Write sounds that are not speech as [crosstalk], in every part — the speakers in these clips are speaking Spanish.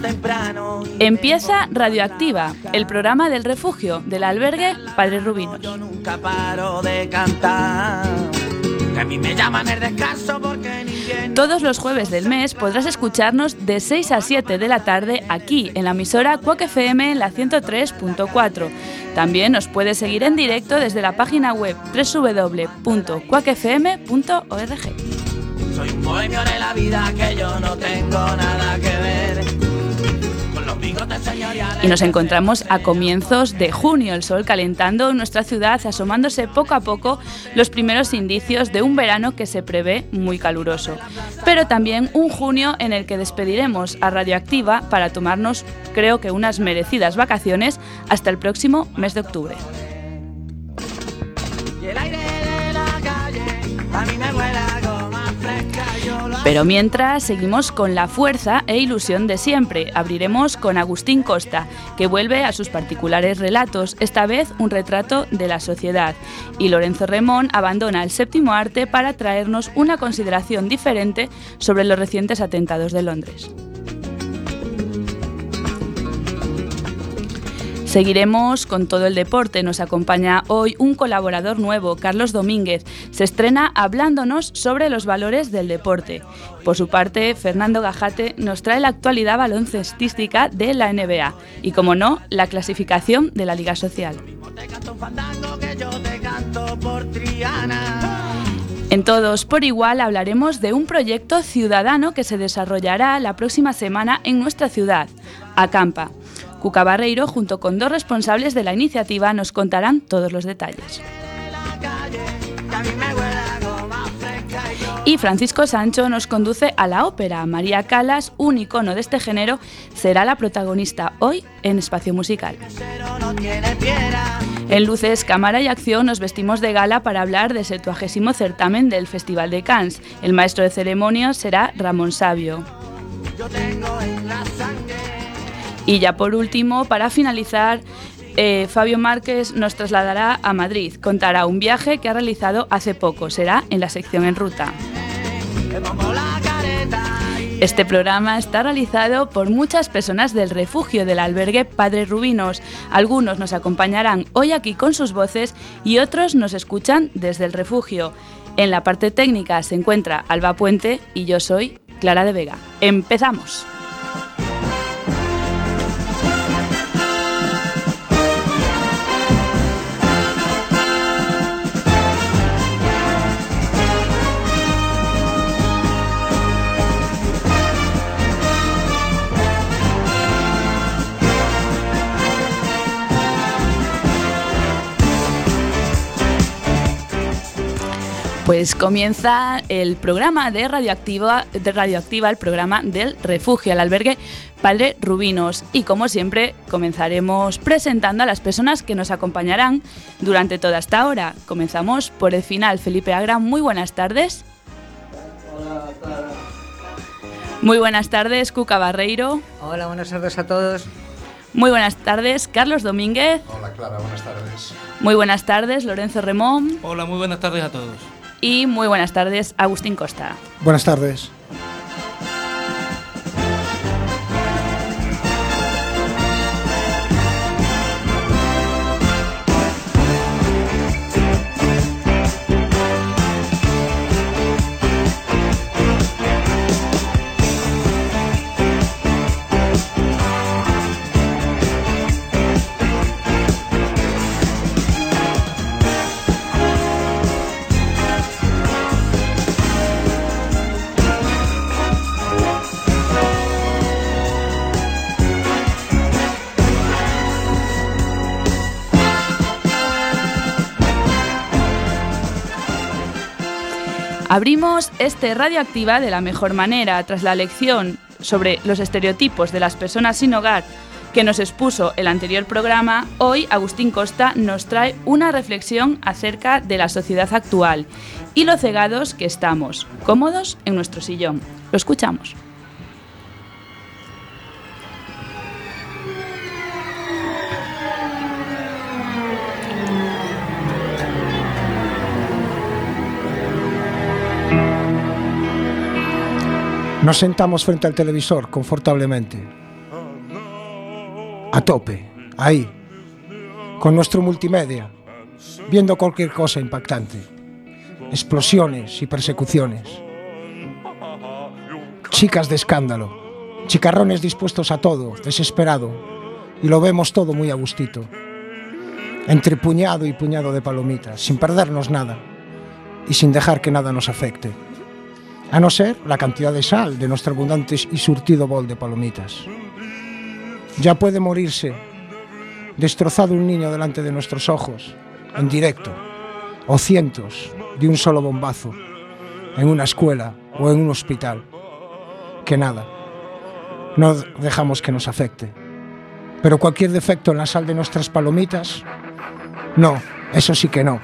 temprano. Empieza Radioactiva, el programa del refugio del albergue Padre Rubinos. Yo nunca paro de cantar. Que a mí me llaman el descanso porque. Todos los jueves del mes podrás escucharnos de 6 a 7 de la tarde aquí en la emisora Quack FM en la 103.4. También nos puedes seguir en directo desde la página web www.quackfm.org. Soy un bohemio de la vida que yo no tengo nada que ver. Y nos encontramos a comienzos de junio, el sol calentando en nuestra ciudad, asomándose poco a poco los primeros indicios de un verano que se prevé muy caluroso. Pero también un junio en el que despediremos a Radioactiva para tomarnos, creo que unas merecidas vacaciones hasta el próximo mes de octubre. Pero mientras seguimos con la fuerza e ilusión de siempre. Abriremos con Agustín Costa, que vuelve a sus particulares relatos, esta vez un retrato de la sociedad. Y Lorenzo Remón abandona el séptimo arte para traernos una consideración diferente sobre los recientes atentados de Londres. Seguiremos con todo el deporte. Nos acompaña hoy un colaborador nuevo, Carlos Domínguez. Se estrena hablándonos sobre los valores del deporte. Por su parte, Fernando Gajate nos trae la actualidad baloncestística de la NBA y, como no, la clasificación de la Liga Social. En todos por igual hablaremos de un proyecto ciudadano que se desarrollará la próxima semana en nuestra ciudad, Acampa. Cuca Barreiro, junto con dos responsables de la iniciativa, nos contarán todos los detalles. Y Francisco Sancho nos conduce a la ópera. María Calas, un icono de este género, será la protagonista hoy en Espacio Musical. En Luces, Cámara y Acción nos vestimos de gala para hablar del 70 certamen del Festival de Cannes. El maestro de ceremonias será Ramón Sabio. Y ya por último, para finalizar, eh, Fabio Márquez nos trasladará a Madrid. Contará un viaje que ha realizado hace poco. Será en la sección en ruta. Este programa está realizado por muchas personas del refugio del albergue Padre Rubinos. Algunos nos acompañarán hoy aquí con sus voces y otros nos escuchan desde el refugio. En la parte técnica se encuentra Alba Puente y yo soy Clara de Vega. ¡Empezamos! Pues comienza el programa de Radioactiva, de Radioactiva, el programa del refugio, el albergue Padre Rubinos. Y como siempre, comenzaremos presentando a las personas que nos acompañarán durante toda esta hora. Comenzamos por el final. Felipe Agra, muy buenas tardes. Muy buenas tardes, Cuca Barreiro. Hola, buenas tardes a todos. Muy buenas tardes, Carlos Domínguez. Hola Clara, buenas tardes. Muy buenas tardes, Lorenzo Remón. Hola, muy buenas tardes a todos. Y muy buenas tardes, Agustín Costa. Buenas tardes. Abrimos este Radioactiva de la mejor manera tras la lección sobre los estereotipos de las personas sin hogar que nos expuso el anterior programa. Hoy Agustín Costa nos trae una reflexión acerca de la sociedad actual y lo cegados que estamos, cómodos en nuestro sillón. Lo escuchamos. Nos sentamos frente al televisor confortablemente. A tope, ahí, con nuestro multimedia, viendo cualquier cosa impactante. Explosiones y persecuciones. Chicas de escándalo, chicarrones dispuestos a todo, desesperado, y lo vemos todo muy a gustito. Entre puñado y puñado de palomitas, sin perdernos nada y sin dejar que nada nos afecte a no ser la cantidad de sal de nuestro abundante y surtido bol de palomitas. Ya puede morirse destrozado un niño delante de nuestros ojos, en directo, o cientos de un solo bombazo, en una escuela o en un hospital. Que nada, no dejamos que nos afecte. Pero cualquier defecto en la sal de nuestras palomitas, no, eso sí que no.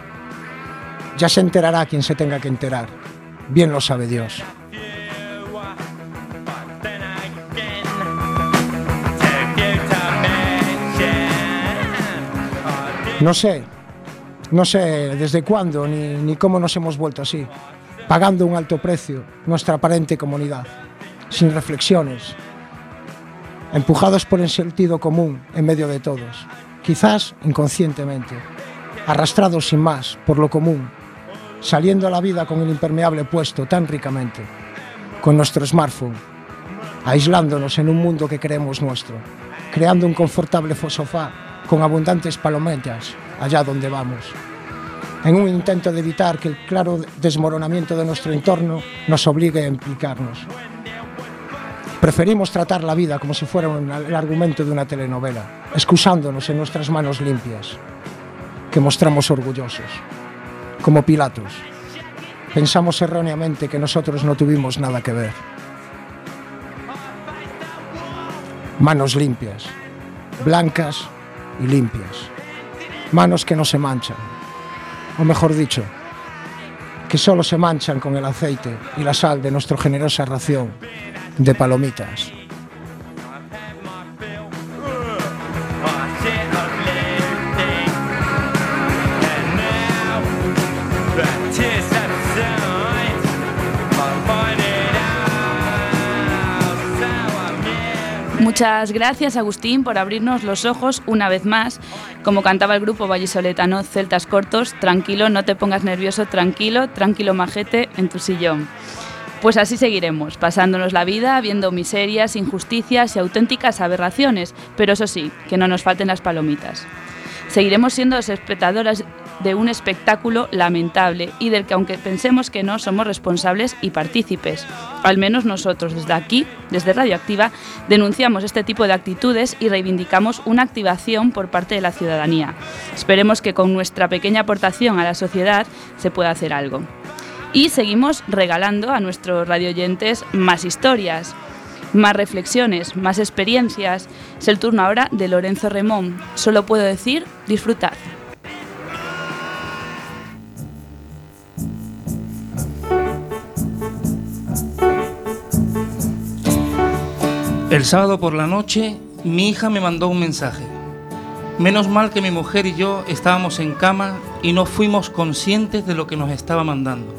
Ya se enterará quien se tenga que enterar bien lo sabe Dios. No sé, no sé desde cuándo ni, ni, cómo nos hemos vuelto así, pagando un alto precio nuestra aparente comunidad, sin reflexiones, empujados por el sentido común en medio de todos, quizás inconscientemente, arrastrados sin más por lo común saliendo a la vida con el impermeable puesto tan ricamente, con nuestro smartphone, aislándonos en un mundo que creemos nuestro, creando un confortable sofá con abundantes palometas allá donde vamos, en un intento de evitar que el claro desmoronamiento de nuestro entorno nos obligue a implicarnos. Preferimos tratar la vida como si fuera el argumento de una telenovela, excusándonos en nuestras manos limpias, que mostramos orgullosos como Pilatos. Pensamos erróneamente que nosotros no tuvimos nada que ver. Manos limpias, blancas y limpias. Manos que no se manchan. O mejor dicho, que solo se manchan con el aceite y la sal de nuestra generosa ración de palomitas. Muchas gracias Agustín por abrirnos los ojos una vez más. Como cantaba el grupo vallisoletano Celtas Cortos, tranquilo, no te pongas nervioso, tranquilo, tranquilo majete en tu sillón. Pues así seguiremos, pasándonos la vida viendo miserias, injusticias y auténticas aberraciones, pero eso sí, que no nos falten las palomitas. Seguiremos siendo los espectadores de un espectáculo lamentable y del que aunque pensemos que no somos responsables y partícipes. Al menos nosotros desde aquí, desde Radioactiva, denunciamos este tipo de actitudes y reivindicamos una activación por parte de la ciudadanía. Esperemos que con nuestra pequeña aportación a la sociedad se pueda hacer algo. Y seguimos regalando a nuestros radioyentes más historias, más reflexiones, más experiencias. Es el turno ahora de Lorenzo Remón. Solo puedo decir disfrutar. El sábado por la noche mi hija me mandó un mensaje. Menos mal que mi mujer y yo estábamos en cama y no fuimos conscientes de lo que nos estaba mandando.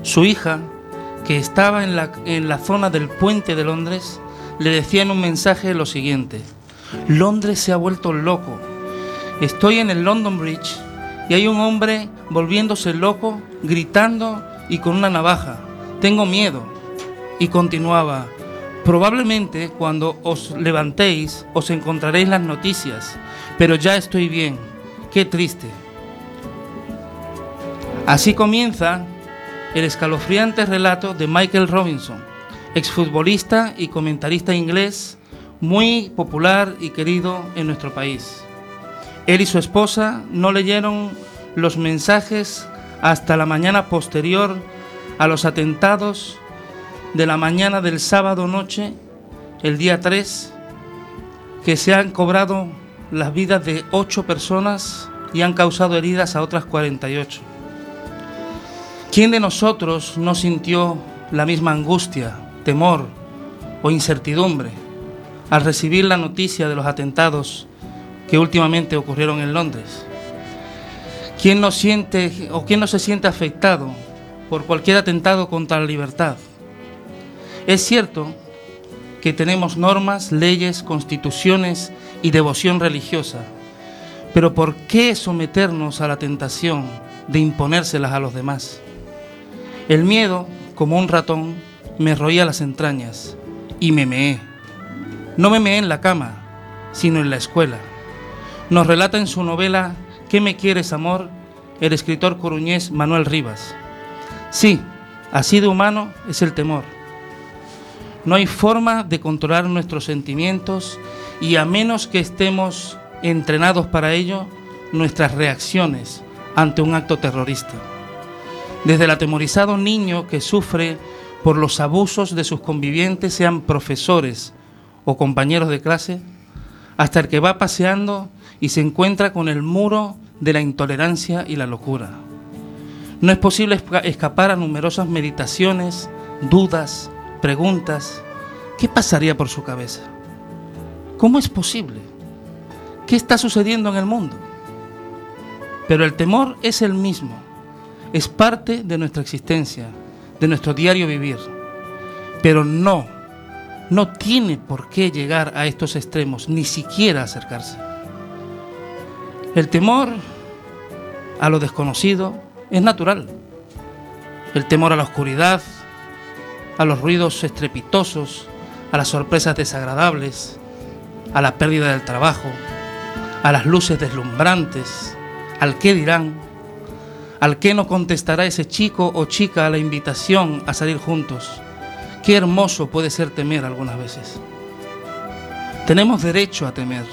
Su hija, que estaba en la, en la zona del puente de Londres, le decía en un mensaje lo siguiente. Londres se ha vuelto loco. Estoy en el London Bridge y hay un hombre volviéndose loco, gritando y con una navaja. Tengo miedo. Y continuaba, Probablemente cuando os levantéis os encontraréis las noticias, pero ya estoy bien. Qué triste. Así comienza el escalofriante relato de Michael Robinson, exfutbolista y comentarista inglés muy popular y querido en nuestro país. Él y su esposa no leyeron los mensajes hasta la mañana posterior a los atentados de la mañana del sábado noche, el día 3, que se han cobrado las vidas de ocho personas y han causado heridas a otras 48. ¿Quién de nosotros no sintió la misma angustia, temor o incertidumbre al recibir la noticia de los atentados que últimamente ocurrieron en Londres? ¿Quién no siente o quién no se siente afectado por cualquier atentado contra la libertad? Es cierto que tenemos normas, leyes, constituciones y devoción religiosa, pero ¿por qué someternos a la tentación de imponérselas a los demás? El miedo, como un ratón, me roía las entrañas y me meé. No me meé en la cama, sino en la escuela. Nos relata en su novela ¿Qué me quieres, amor? el escritor coruñés Manuel Rivas. Sí, así de humano es el temor. No hay forma de controlar nuestros sentimientos y a menos que estemos entrenados para ello, nuestras reacciones ante un acto terrorista. Desde el atemorizado niño que sufre por los abusos de sus convivientes, sean profesores o compañeros de clase, hasta el que va paseando y se encuentra con el muro de la intolerancia y la locura. No es posible escapar a numerosas meditaciones, dudas, preguntas. ¿Qué pasaría por su cabeza? ¿Cómo es posible? ¿Qué está sucediendo en el mundo? Pero el temor es el mismo, es parte de nuestra existencia, de nuestro diario vivir. Pero no, no tiene por qué llegar a estos extremos, ni siquiera acercarse. El temor a lo desconocido es natural. El temor a la oscuridad, a los ruidos estrepitosos, a las sorpresas desagradables, a la pérdida del trabajo, a las luces deslumbrantes, al qué dirán, al qué no contestará ese chico o chica a la invitación a salir juntos. Qué hermoso puede ser temer algunas veces. Tenemos derecho a temer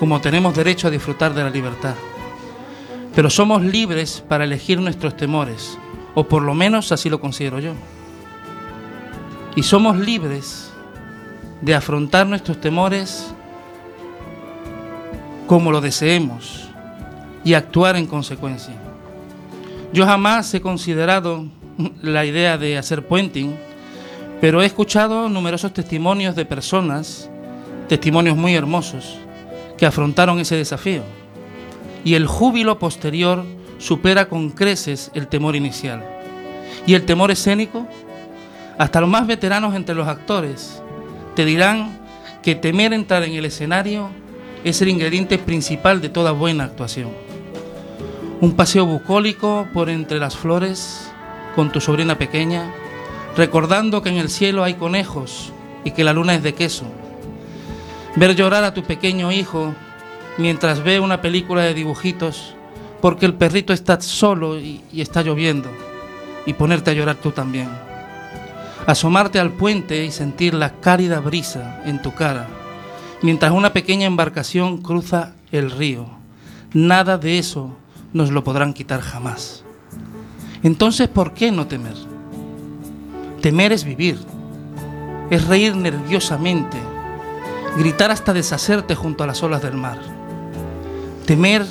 como tenemos derecho a disfrutar de la libertad. Pero somos libres para elegir nuestros temores, o por lo menos así lo considero yo. Y somos libres de afrontar nuestros temores como lo deseemos y actuar en consecuencia. Yo jamás he considerado la idea de hacer puenting, pero he escuchado numerosos testimonios de personas, testimonios muy hermosos, que afrontaron ese desafío. Y el júbilo posterior supera con creces el temor inicial. Y el temor escénico, hasta los más veteranos entre los actores, te dirán que temer entrar en el escenario es el ingrediente principal de toda buena actuación. Un paseo bucólico por entre las flores con tu sobrina pequeña, recordando que en el cielo hay conejos y que la luna es de queso Ver llorar a tu pequeño hijo mientras ve una película de dibujitos porque el perrito está solo y, está lloviendo y ponerte a llorar tú también. Asomarte al puente y sentir la cálida brisa en tu cara mientras una pequeña embarcación cruza el río. Nada de eso nos lo podrán quitar jamás. Entonces, ¿por qué no temer? Temer es vivir, es reír nerviosamente, gritar hasta deshacerte junto a las olas del mar. Temer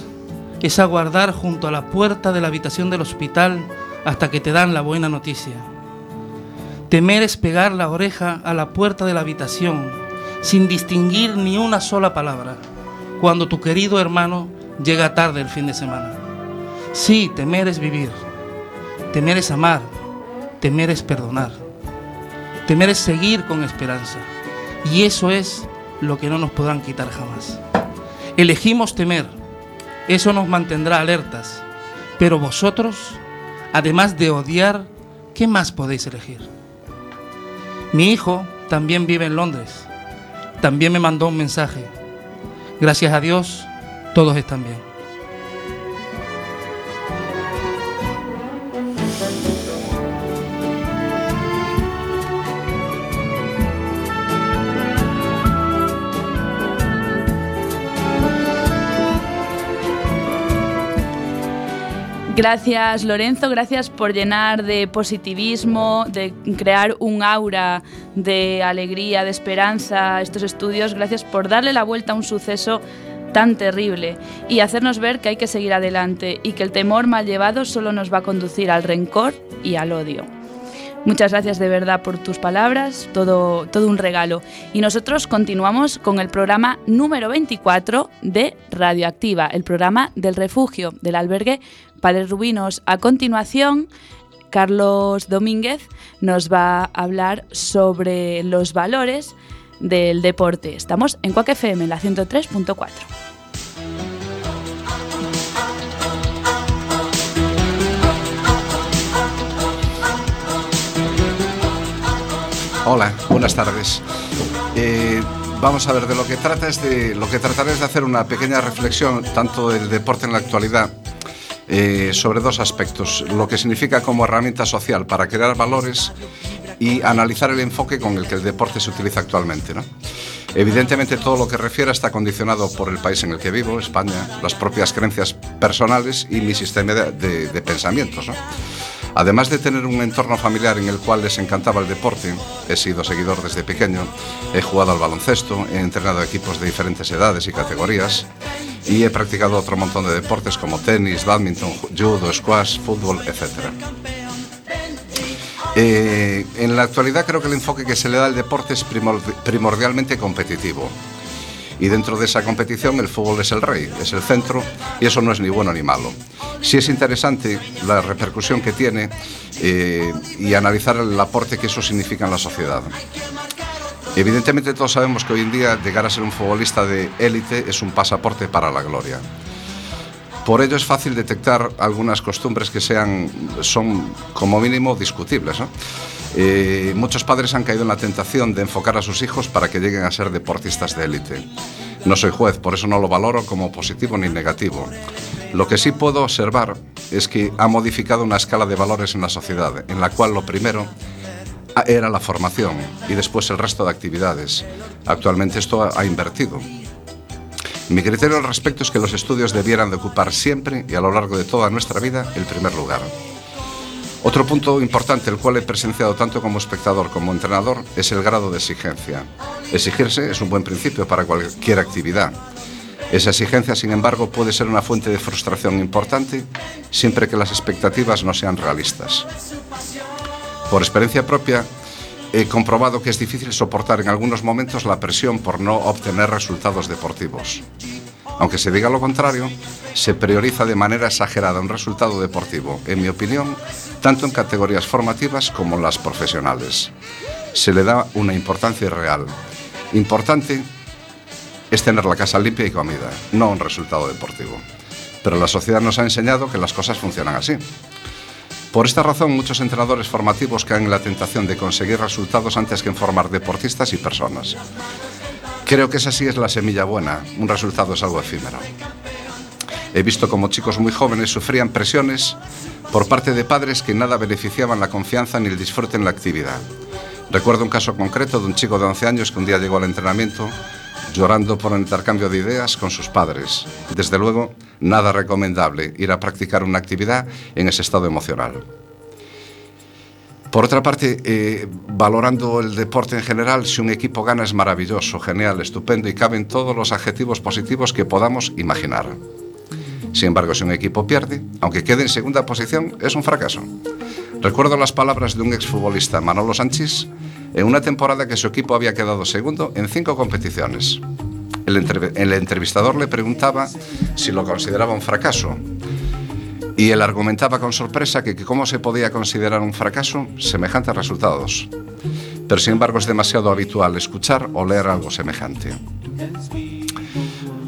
es aguardar junto a la puerta de la habitación del hospital hasta que te dan la buena noticia. Temer es pegar la oreja a la puerta de la habitación sin distinguir ni una sola palabra cuando tu querido hermano llega tarde el fin de semana. Sí, temer es vivir. Temer es amar. Temer es perdonar. Temer es seguir con esperanza. Y eso es lo que no nos podrán quitar jamás. Elegimos temer, eso nos mantendrá alertas, pero vosotros, además de odiar, ¿qué más podéis elegir? Mi hijo también vive en Londres, también me mandó un mensaje. Gracias a Dios, todos están bien. Gracias Lorenzo, gracias por llenar de positivismo, de crear un aura de alegría, de esperanza estos estudios. Gracias por darle la vuelta a un suceso tan terrible y hacernos ver que hay que seguir adelante y que el temor mal llevado solo nos va a conducir al rencor y al odio. Muchas gracias de verdad por tus palabras, todo, todo un regalo. Y nosotros continuamos con el programa número 24 de Radioactiva, el programa del refugio del albergue Padres Rubinos. A continuación, Carlos Domínguez nos va a hablar sobre los valores del deporte. Estamos en Cuac FM, la 103.4. Hola, buenas tardes. Eh, vamos a ver, de lo que trata es de lo que trataré es de hacer una pequeña reflexión tanto del deporte en la actualidad eh, sobre dos aspectos: lo que significa como herramienta social para crear valores y analizar el enfoque con el que el deporte se utiliza actualmente. ¿no? Evidentemente todo lo que refiera está condicionado por el país en el que vivo, España, las propias creencias personales y mi sistema de, de, de pensamientos. ¿no? Además de tener un entorno familiar en el cual les encantaba el deporte, he sido seguidor desde pequeño, he jugado al baloncesto, he entrenado equipos de diferentes edades y categorías y he practicado otro montón de deportes como tenis, badminton, judo, squash, fútbol, etc. Eh, en la actualidad creo que el enfoque que se le da al deporte es primordialmente competitivo. Y dentro de esa competición el fútbol es el rey, es el centro y eso no es ni bueno ni malo. Sí es interesante la repercusión que tiene eh, y analizar el aporte que eso significa en la sociedad. Evidentemente todos sabemos que hoy en día llegar a ser un futbolista de élite es un pasaporte para la gloria. Por ello es fácil detectar algunas costumbres que sean, son como mínimo discutibles. Eh, muchos padres han caído en la tentación de enfocar a sus hijos para que lleguen a ser deportistas de élite. No soy juez, por eso no lo valoro como positivo ni negativo. Lo que sí puedo observar es que ha modificado una escala de valores en la sociedad, en la cual lo primero era la formación y después el resto de actividades. Actualmente esto ha invertido. Mi criterio al respecto es que los estudios debieran de ocupar siempre y a lo largo de toda nuestra vida el primer lugar. Otro punto importante, el cual he presenciado tanto como espectador como entrenador, es el grado de exigencia. Exigirse es un buen principio para cualquier actividad. Esa exigencia, sin embargo, puede ser una fuente de frustración importante siempre que las expectativas no sean realistas. Por experiencia propia, he comprobado que es difícil soportar en algunos momentos la presión por no obtener resultados deportivos. Aunque se diga lo contrario, se prioriza de manera exagerada un resultado deportivo, en mi opinión, tanto en categorías formativas como en las profesionales. Se le da una importancia irreal. Importante es tener la casa limpia y comida, no un resultado deportivo. Pero la sociedad nos ha enseñado que las cosas funcionan así. Por esta razón, muchos entrenadores formativos caen en la tentación de conseguir resultados antes que en formar deportistas y personas. Creo que esa sí es la semilla buena, un resultado es algo efímero. He visto como chicos muy jóvenes sufrían presiones por parte de padres que nada beneficiaban la confianza ni el disfrute en la actividad. Recuerdo un caso concreto de un chico de 11 años que un día llegó al entrenamiento llorando por un intercambio de ideas con sus padres. Desde luego, nada recomendable ir a practicar una actividad en ese estado emocional. Por otra parte, eh, valorando el deporte en general, si un equipo gana es maravilloso, genial, estupendo y caben todos los adjetivos positivos que podamos imaginar. Sin embargo, si un equipo pierde, aunque quede en segunda posición, es un fracaso. Recuerdo las palabras de un exfutbolista, Manolo Sánchez, en una temporada que su equipo había quedado segundo en cinco competiciones. El, entrevistador le preguntaba si lo consideraba un fracaso y él argumentaba con sorpresa que, que cómo se podía considerar un fracaso semejantes resultados. Pero sin embargo es demasiado habitual escuchar o leer algo semejante.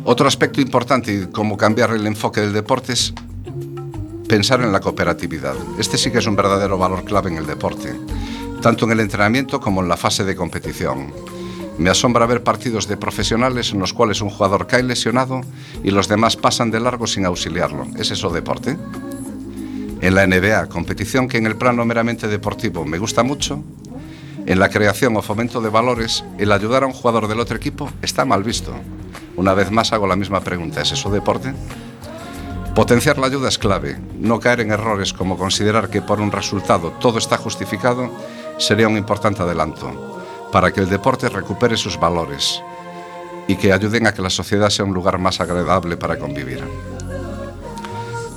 Otro aspecto importante y cómo cambiar el enfoque del deporte es pensar en la cooperatividad. Este sí que es un verdadero valor clave en el deporte, tanto en el entrenamiento como en la fase de competición. Me asombra ver partidos de profesionales en los cuales un jugador cae lesionado y los demás pasan de largo sin auxiliarlo. ¿Es eso deporte? En la NBA, competición que en el plano meramente deportivo me gusta mucho, en la creación o fomento de valores, el ayudar a un jugador del otro equipo está mal visto. Una vez más hago la misma pregunta, ¿es eso deporte? Potenciar la ayuda es clave. No caer en errores como considerar que por un resultado todo está justificado sería un importante adelanto para que el deporte recupere sus valores y que ayuden a que la sociedad sea un lugar más agradable para convivir.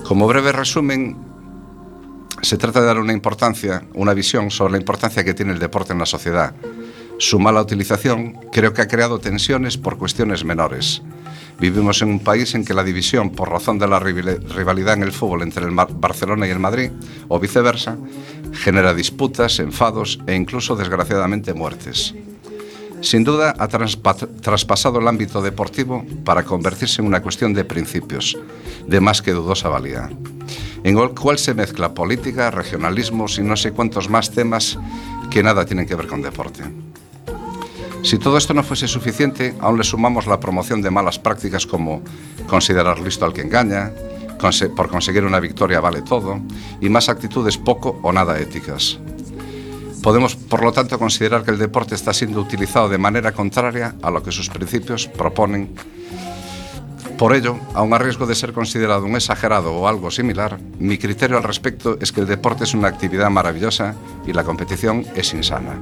Como breve resumen, se trata de dar una importancia, una visión sobre la importancia que tiene el deporte en la sociedad su mala utilización creo que ha creado tensiones por cuestiones menores. Vivimos en un país en que la división por razón de la rivalidad en el fútbol entre el Barcelona y el Madrid, o viceversa, genera disputas, enfados e incluso, desgraciadamente, muertes. Sin duda, ha traspasado el ámbito deportivo para convertirse en una cuestión de principios, de más que dudosa valía, en el cual se mezcla política, regionalismos y no sé cuántos más temas que nada tienen que ver con deporte. Si todo esto no fuese suficiente, aún le sumamos la promoción de malas prácticas como considerar listo al que engaña, por conseguir una victoria vale todo, y más actitudes poco o nada éticas. Podemos, por lo tanto, considerar que el deporte está siendo utilizado de manera contraria a lo que sus principios proponen. Por ello, aun a riesgo de ser considerado un exagerado o algo similar, mi criterio al respecto es que el deporte es una actividad maravillosa y la competición es insana.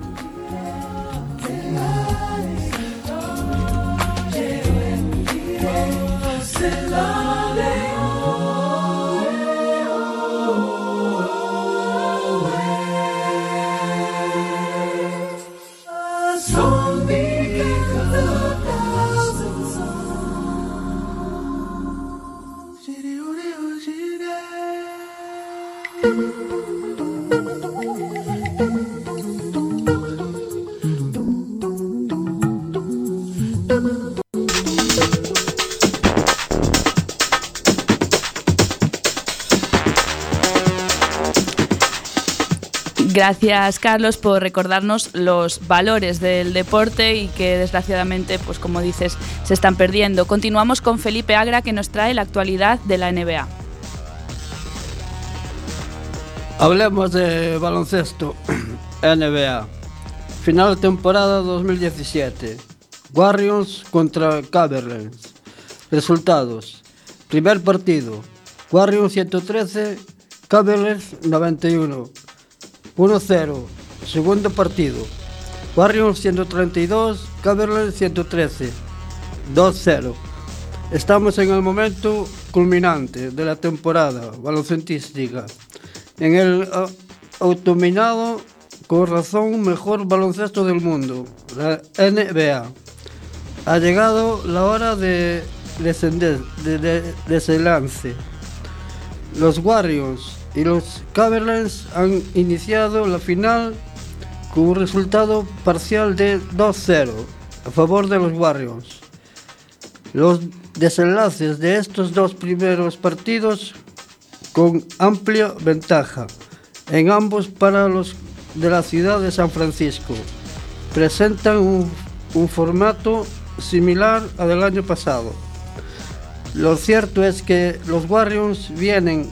Gracias Carlos por recordarnos los valores del deporte y que desgraciadamente, pues como dices, se están perdiendo. Continuamos con Felipe Agra que nos trae la actualidad de la NBA. Hablemos de baloncesto [clears throat] NBA. Final de temporada 2017. Warriors contra Cavaliers. Resultados. Primer partido. Warriors 113, Cavaliers 91. 1-0. Segundo partido. Warriors 132, Cavaliers 113. 2-0. Estamos en el momento culminante de la temporada baloncentística. En el uh, autominado con razón mejor baloncesto del mundo, la NBA. Ha llegado la hora de descender, de, de, lance. Los Warriors y los Cavaliers han iniciado la final con un resultado parcial de 2-0 a favor de los Warriors. Los desenlaces de estos dos primeros partidos con amplia ventaja en ambos para los de la ciudad de San Francisco. Presentan un, formato similar al del año pasado. Lo cierto es que los Warriors vienen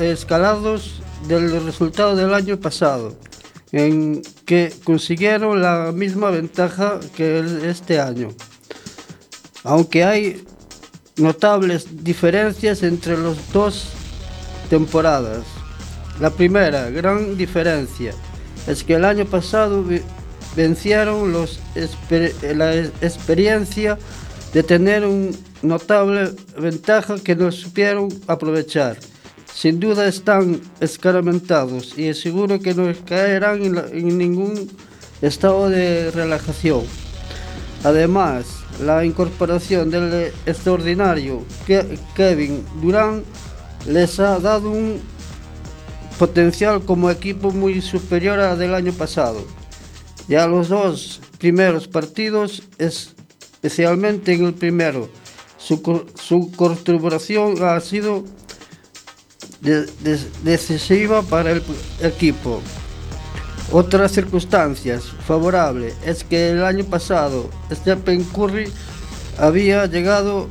escalados del resultado del año pasado, en que consiguieron la misma ventaja que este año. Aunque hay notables diferencias entre las dos temporadas. La primera gran diferencia es que el año pasado vencieron los, la experiencia de tener un notable ventaja que no supieron aprovechar. Sin duda están escaramentados y seguro que no caerán en, ningún estado de relajación. Además, la incorporación del extraordinario Kevin Durant les ha dado un potencial como equipo muy superior al del año pasado. Ya los dos primeros partidos, especialmente en el primero, su, su contribución ha sido decisiva para el equipo. Otras circunstancias favorables es que el año pasado Stephen Curry había llegado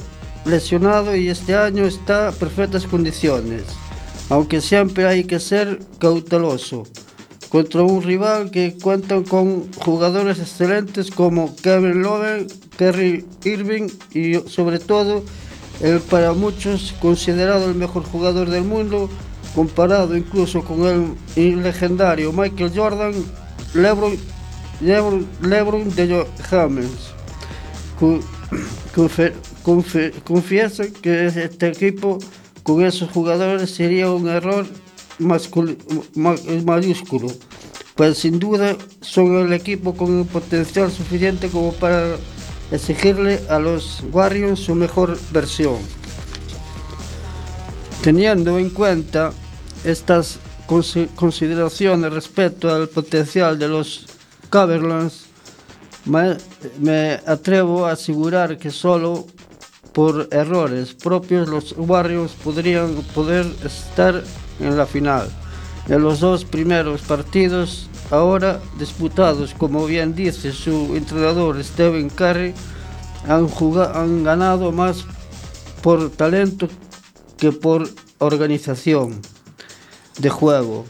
lesionado y este año está en perfectas condiciones, aunque siempre hay que ser cauteloso contra un rival que cuenta con jugadores excelentes como Kevin Love, Kerry Irving y sobre todo el para muchos considerado el mejor jugador del mundo, comparado incluso con el legendario Michael Jordan, LeBron, de James. [clears throat] Confieso que este equipo con esos jugadores sería un error mayúsculo, pues sin duda son el equipo con el potencial suficiente como para exigirle a los Warriors su mejor versión. Teniendo en cuenta estas consideraciones respecto al potencial de los Caverlands, me, atrevo a asegurar que solo por errores propios los Warriors podrían poder estar en la final. En los dos primeros partidos ahora disputados, como bien dice su entrenador Steven Curry, han, han ganado más por talento que por organización de juego,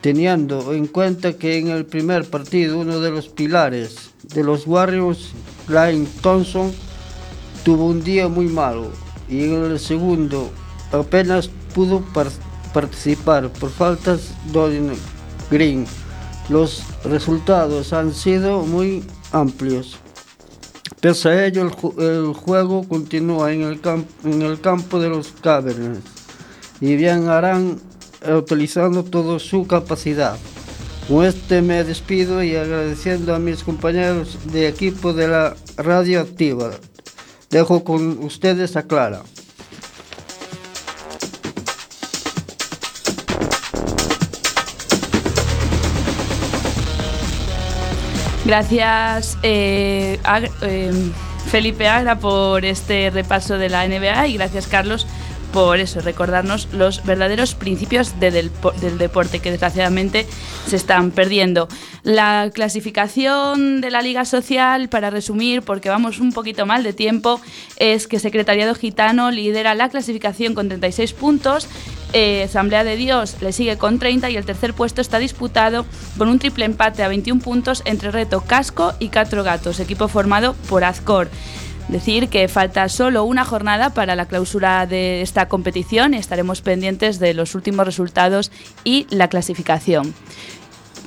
teniendo en cuenta que en el primer partido uno de los pilares de los Warriors, Ryan Thompson, tuvo un día muy malo y en el segundo apenas pudo participar por faltas de Green. Los resultados han sido muy amplios. Pese a ello, el, juego continúa en el, campo de los Caverns y bien harán utilizando toda su capacidad. Con este me despido y agradeciendo a mis compañeros de equipo de la Radio Activa. Dejo con ustedes a Clara. Gracias eh, eh, Felipe Agra por este repaso de la NBA y gracias Carlos por eso, recordarnos los verdaderos principios del, deporte que desgraciadamente se están perdiendo. La clasificación de la Liga Social, para resumir, porque vamos un poquito mal de tiempo, es que Secretariado Gitano lidera la clasificación con 36 puntos, eh, Asamblea de Dios le sigue con 30 y el tercer puesto está disputado con un triple empate a 21 puntos entre Reto Casco y Catro Gatos, equipo formado por Azcor. Decir que falta solo una jornada para la clausura de esta competición y estaremos pendientes de los últimos resultados y la clasificación.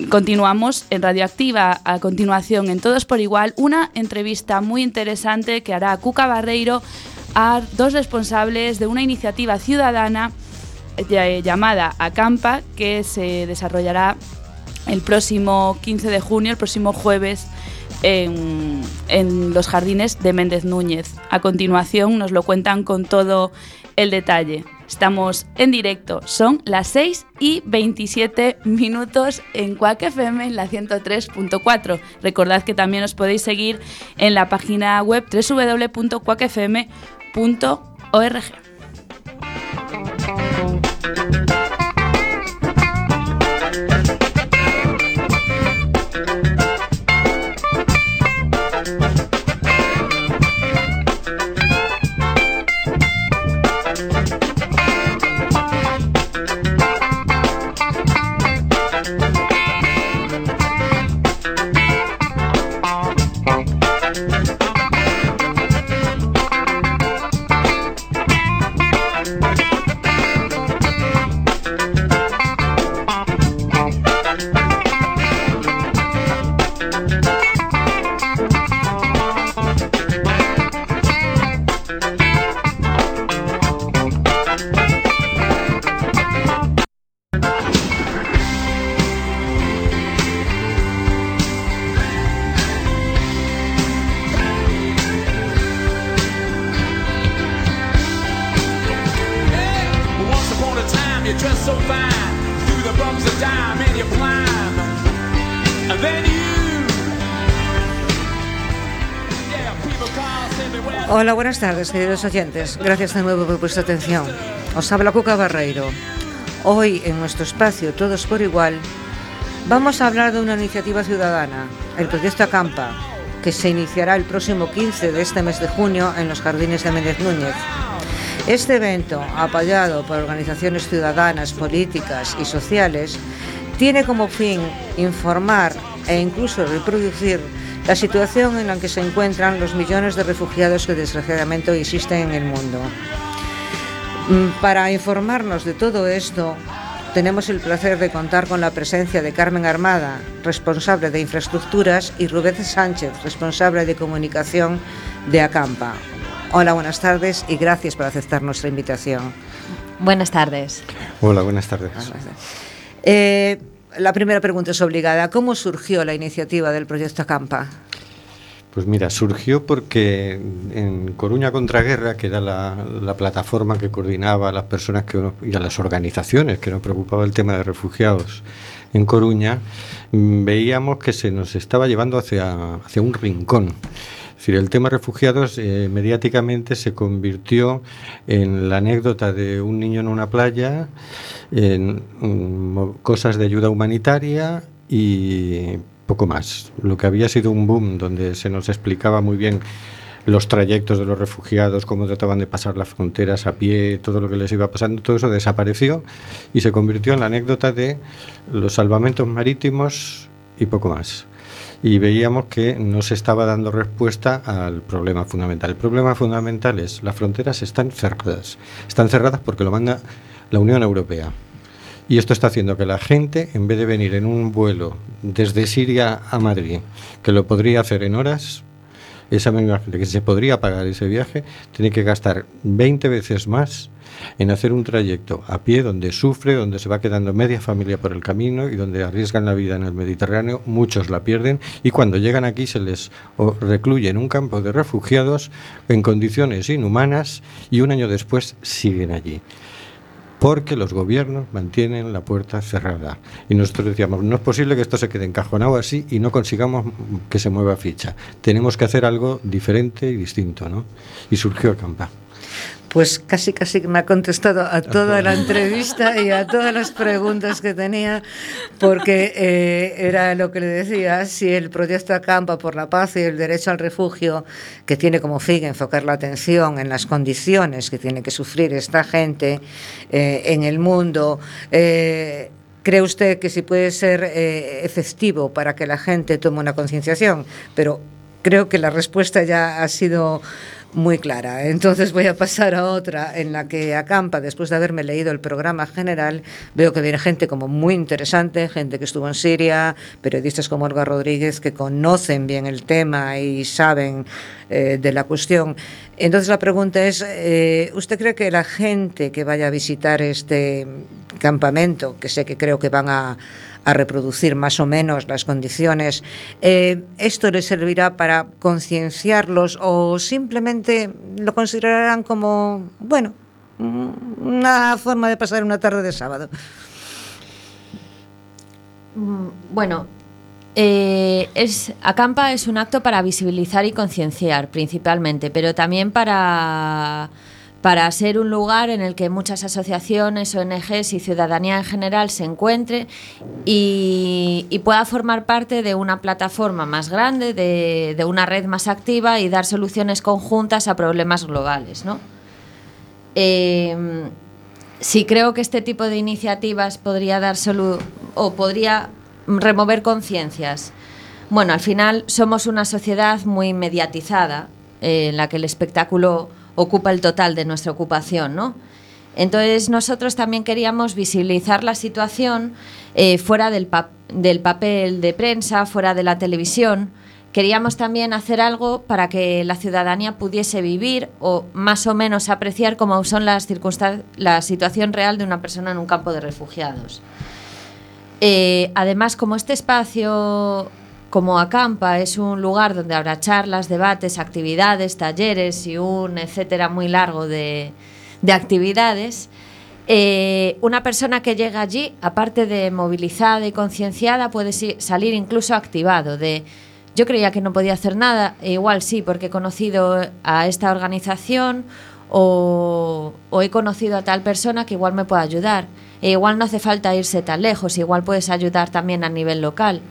Continuamos en Radioactiva a continuación en Todos por Igual, una entrevista muy interesante que hará Cuca Barreiro a dos responsables de una iniciativa ciudadana eh, llamada Acampa que se desarrollará el próximo 15 de junio, el próximo jueves en, los jardines de Méndez Núñez. A continuación nos lo cuentan con todo el detalle. Estamos en directo, son las 6 y 27 minutos en Quack FM en la 103.4. Recordad que también os podéis seguir en la página web www.quackfm.org. Hola, buenas tardes, queridos oyentes. Gracias de nuevo por vuestra atención. Os habla Cuca Barreiro. Hoy, en nuestro espacio Todos por Igual, vamos a hablar de una iniciativa ciudadana, el proyecto Acampa, que se iniciará el próximo 15 de este mes de junio en los jardines de Méndez Núñez. Este evento, apoyado por organizaciones ciudadanas, políticas y sociales, tiene como fin informar e incluso reproducir la situación en la que se encuentran los millones de refugiados que desgraciadamente existen en el mundo. Mm, para informarnos de todo esto, tenemos el placer de contar con la presencia de Carmen Armada, responsable de infraestructuras, y Rubén Sánchez, responsable de comunicación de Acampa. Hola, buenas tardes y gracias por aceptar nuestra invitación. Buenas tardes. Hola, buenas tardes. Eh, la primera pregunta es obligada. ¿Cómo surgió la iniciativa del proyecto Acampa? Pues mira, surgió porque en Coruña Contraguerra, que era la, plataforma que coordinaba a las personas que, y a las organizaciones que nos preocupaba el tema de refugiados en Coruña, mm, veíamos que se nos estaba llevando hacia, hacia un rincón. Decir, el tema refugiados eh, mediáticamente se convirtió en la anécdota de un niño en una playa, en mm, cosas de ayuda humanitaria y poco más. Lo que había sido un boom donde se nos explicaba muy bien los trayectos de los refugiados, cómo trataban de pasar las fronteras a pie, todo lo que les iba pasando, todo eso desapareció y se convirtió en la anécdota de los salvamentos marítimos y poco más. Y veíamos que no se estaba dando respuesta al problema fundamental. El problema fundamental es las fronteras están cerradas. Están cerradas porque lo manda la Unión Europea. Y esto está haciendo que la gente, en vez de venir en un vuelo desde Siria a Madrid, que lo podría hacer en horas, esa misma gente que se podría pagar ese viaje, tiene que gastar 20 veces más en hacer un trayecto a pie donde sufre, donde se va quedando media familia por el camino y donde arriesgan la vida en el Mediterráneo, muchos la pierden y cuando llegan aquí se les recluye en un campo de refugiados en condiciones inhumanas y un año después siguen allí porque los gobiernos mantienen la puerta cerrada. Y nosotros decíamos, no es posible que esto se quede encajonado así y no consigamos que se mueva ficha. Tenemos que hacer algo diferente y distinto, ¿no? Y surgió Acampa pues casi casi me ha contestado a [laughs] toda la entrevista y a todas las preguntas que tenía, porque eh, era lo que le decía, si el proyecto Acampa por la paz y el derecho al refugio, que tiene como fin enfocar la atención en las condiciones que tiene que sufrir esta gente eh, en el mundo, eh, ¿Cree usted que sí puede ser efectivo para que la gente tome una concienciación? Pero creo que la respuesta ya ha sido muy clara. Entonces voy a pasar a otra en la que acampa, después de haberme leído el programa general, veo que viene gente como muy interesante, gente que estuvo en Siria, periodistas como Olga Rodríguez que conocen bien el tema y saben eh, de la cuestión. Entonces la pregunta es, eh, ¿usted cree que la gente que vaya a visitar este campamento, que sé que creo que van a a reproducir más o menos las condiciones, eh, ¿esto les servirá para concienciarlos o simplemente lo considerarán como, bueno, una forma de pasar una tarde de sábado? Mm, bueno, eh, es, Acampa es un acto para visibilizar y concienciar principalmente, pero también para para ser un lugar en el que muchas asociaciones, ONGs y ciudadanía en general se encuentre y, pueda formar parte de una plataforma más grande, de, una red más activa y dar soluciones conjuntas a problemas globales. ¿no? Eh, sí creo que este tipo de iniciativas podría dar o podría remover conciencias. Bueno, al final somos una sociedad muy mediatizada eh, en la que el espectáculo ocupa el total de nuestra ocupación, ¿no? Entonces nosotros también queríamos visibilizar la situación eh, fuera del, papel de prensa, fuera de la televisión. Queríamos también hacer algo para que la ciudadanía pudiese vivir o más o menos apreciar cómo son las la situación real de una persona en un campo de refugiados. Eh, además, como este espacio como Acampa es un lugar donde habrá charlas, debates, actividades, talleres y un etcétera muy largo de, actividades, eh, una persona que llega allí, aparte de movilizada y concienciada, puede salir incluso activado de yo creía que no podía hacer nada, e igual sí, porque he conocido a esta organización o, o, he conocido a tal persona que igual me puede ayudar. E igual no hace falta irse tan lejos, igual puedes ayudar también a nivel local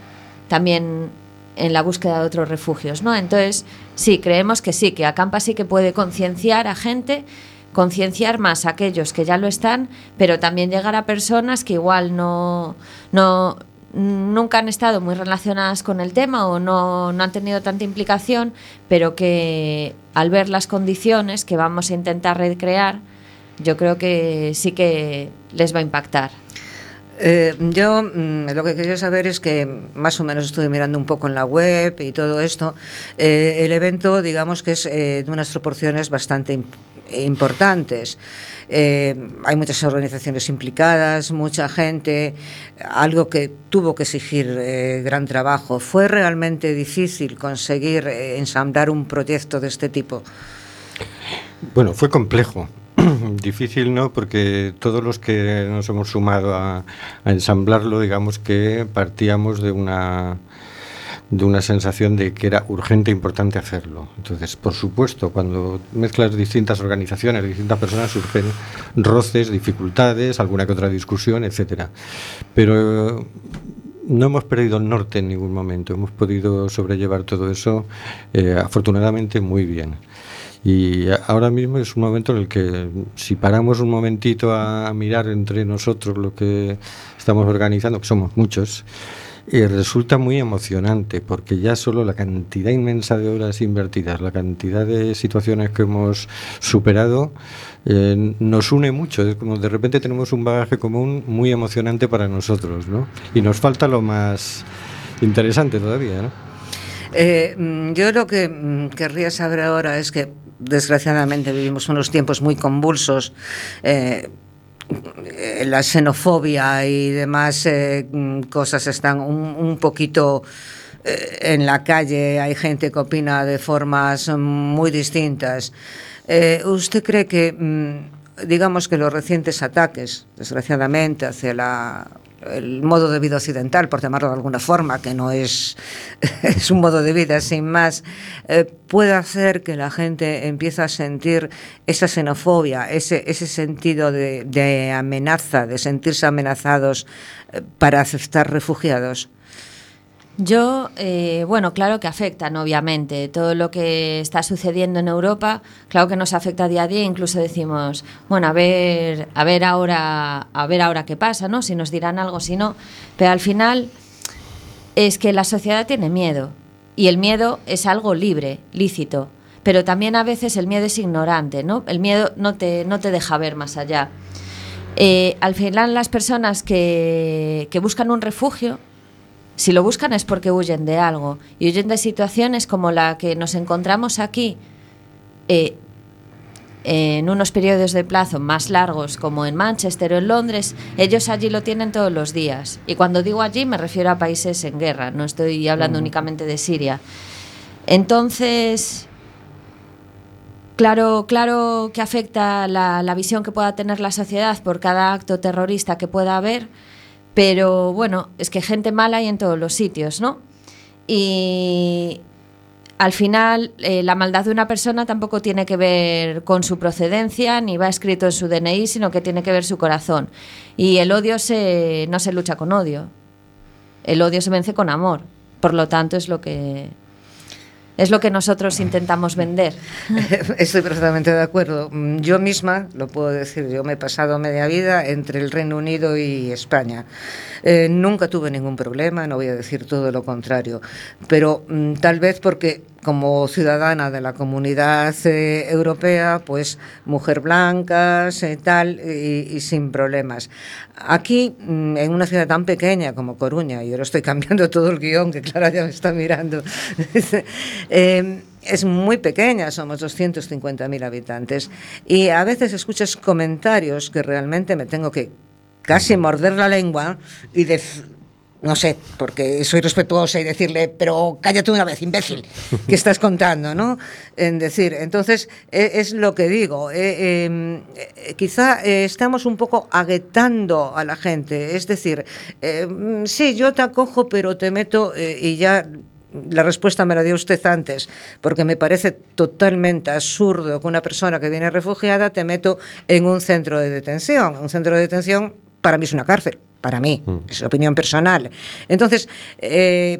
también en la búsqueda de otros refugios, ¿no? Entonces, sí, creemos que sí, que Acampa sí que puede concienciar a gente, concienciar más a aquellos que ya lo están, pero también llegar a personas que igual no, no nunca han estado muy relacionadas con el tema o no, no han tenido tanta implicación, pero que al ver las condiciones que vamos a intentar recrear, yo creo que sí que les va a impactar. Eh, yo mm, lo que quería saber es que más o menos estuve mirando un poco en la web y todo esto. Eh, el evento, digamos que es eh, de unas proporciones bastante importantes. hay muchas organizaciones implicadas, mucha gente, algo que tuvo que exigir gran trabajo. ¿Fue realmente difícil conseguir ensamblar un proyecto de este tipo? Bueno, fue complejo. [clears throat] Difícil no, porque todos los que nos hemos sumado a, ensamblarlo, digamos que partíamos de una de una sensación de que era urgente e importante hacerlo. Entonces, por supuesto, cuando mezclas distintas organizaciones, distintas personas, surgen roces, dificultades, alguna que otra discusión, etcétera. Pero no hemos perdido el norte en ningún momento, hemos podido sobrellevar todo eso eh, afortunadamente muy bien. Y ahora mismo es un momento en el que si paramos un momentito a mirar entre nosotros lo que estamos organizando, que somos muchos, eh, resulta muy emocionante porque ya solo la cantidad inmensa de horas invertidas, la cantidad de situaciones que hemos superado, eh, nos une mucho. Es como de repente tenemos un bagaje común muy emocionante para nosotros, ¿no? Y nos falta lo más interesante todavía, ¿no? Eh, mm, yo lo que mm, querría saber ahora es que desgraciadamente vivimos unos tiempos muy convulsos. Eh, la xenofobia y demás eh, cosas están un, poquito eh, en la calle, hay gente que opina de formas muy distintas. ¿Usted cree que, mm, digamos que los recientes ataques, desgraciadamente, hacia la el modo de vida occidental, por llamarlo de alguna forma, que no es, [laughs] es un modo de vida sin más, eh, puede hacer que la gente empiece a sentir esa xenofobia, ese, ese sentido de, de amenaza, de sentirse amenazados eh, para aceptar refugiados. Yo, eh, bueno, claro que afectan, obviamente. Todo lo que está sucediendo en Europa, claro que nos afecta día a día. Incluso decimos, bueno, a ver, a ver ahora, a ver ahora qué pasa, ¿no? Si nos dirán algo, si no. Pero al final es que la sociedad tiene miedo y el miedo es algo libre, lícito. Pero también a veces el miedo es ignorante, ¿no? El miedo no te, no te deja ver más allá. Eh, al final las personas que, que buscan un refugio si lo buscan es porque huyen de algo y huyen de situaciones como la que nos encontramos aquí eh, en unos periodos de plazo más largos como en Manchester o en Londres, ellos allí lo tienen todos los días. Y cuando digo allí me refiero a países en guerra, no estoy hablando únicamente de Siria. Entonces, Claro, claro que afecta la, la, visión que pueda tener la sociedad por cada acto terrorista que pueda haber, pero bueno, es que gente mala hay en todos los sitios, ¿no? Y al final eh, la maldad de una persona tampoco tiene que ver con su procedencia ni va escrito en su DNI, sino que tiene que ver su corazón. Y el odio se, no se lucha con odio, el odio se vence con amor. Por lo tanto, es lo que es lo que nosotros intentamos vender. [laughs] Estoy perfectamente de acuerdo. Yo misma, lo puedo decir, yo me he pasado media vida entre el Reino Unido y España. Eh, nunca tuve ningún problema, no voy a decir todo lo contrario, pero mm, tal vez porque como ciudadana de la comunidad eh, europea, pues mujer blanca, eh, tal, y, sin problemas. Aquí, mm, en una ciudad tan pequeña como Coruña, y ahora estoy [laughs] cambiando todo el guion, que Clara ya me está mirando, [laughs] eh, es muy pequeña, somos 250.000 habitantes, y a veces escuchas comentarios que realmente me tengo que casi morder la lengua y decir no sé, porque soy respetuosa y decirle, pero cállate una vez, imbécil, que estás contando, ¿no? En decir, entonces, e, es lo que digo, eh, em, eh, quizá eh, estamos un poco aguetando a la gente, es decir, em, sí, yo te acojo, pero te meto y ya la respuesta me la dio usted antes, porque me parece totalmente absurdo que una persona que viene refugiada te meto en un centro de detención. Un centro de detención para mí es una cárcel para mí, mm. es opinión personal. Entonces, eh,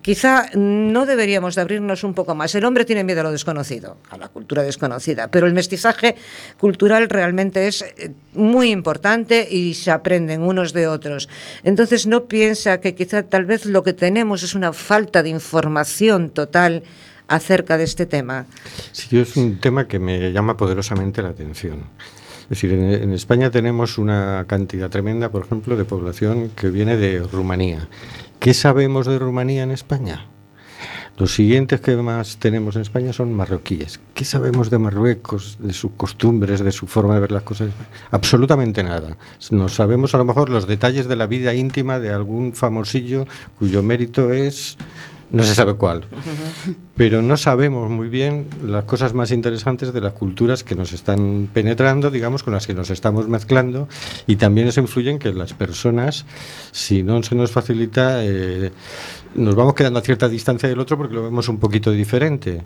quizá no deberíamos de abrirnos un poco más. El hombre tiene miedo a lo desconocido, a la cultura desconocida, pero el mestizaje cultural realmente es eh, muy importante y se aprenden unos de otros. Entonces, no piensa que quizá tal vez lo que tenemos es una falta de información total acerca de este tema. Sí, es un tema que me llama poderosamente la atención. Es decir, en, España tenemos una cantidad tremenda, por ejemplo, de población que viene de Rumanía. ¿Qué sabemos de Rumanía en España? Los siguientes que más tenemos en España son marroquíes. ¿Qué sabemos de Marruecos, de sus costumbres, de su forma de ver las cosas? Absolutamente nada. Nos sabemos a lo mejor los detalles de la vida íntima de algún famosillo cuyo mérito es no se sabe cuál. Pero no sabemos muy bien las cosas más interesantes de las culturas que nos están penetrando, digamos, con las que nos estamos mezclando, y también eso influye en que las personas, si no se nos facilita, eh, nos vamos quedando a cierta distancia del otro porque lo vemos un poquito diferente.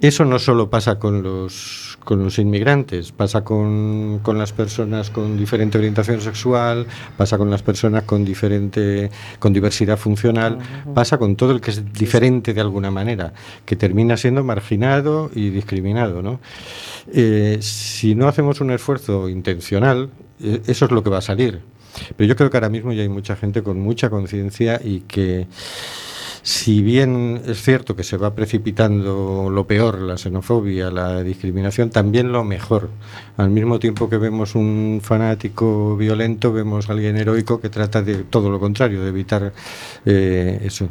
Eso no solo pasa con los, con los inmigrantes, pasa con, con, las personas con diferente orientación sexual, pasa con las personas con, diferente, con diversidad funcional, pasa con todo el que es diferente de alguna manera, que termina siendo marginado y discriminado. ¿no? Eh, si no hacemos un esfuerzo intencional, eh, eso es lo que va a salir. Pero yo creo que ahora mismo ya hay mucha gente con mucha conciencia y que si bien es cierto que se va precipitando lo peor, la xenofobia, la discriminación, también lo mejor. Al mismo tiempo que vemos un fanático violento, vemos a alguien heroico que trata de todo lo contrario, de evitar eh, eso.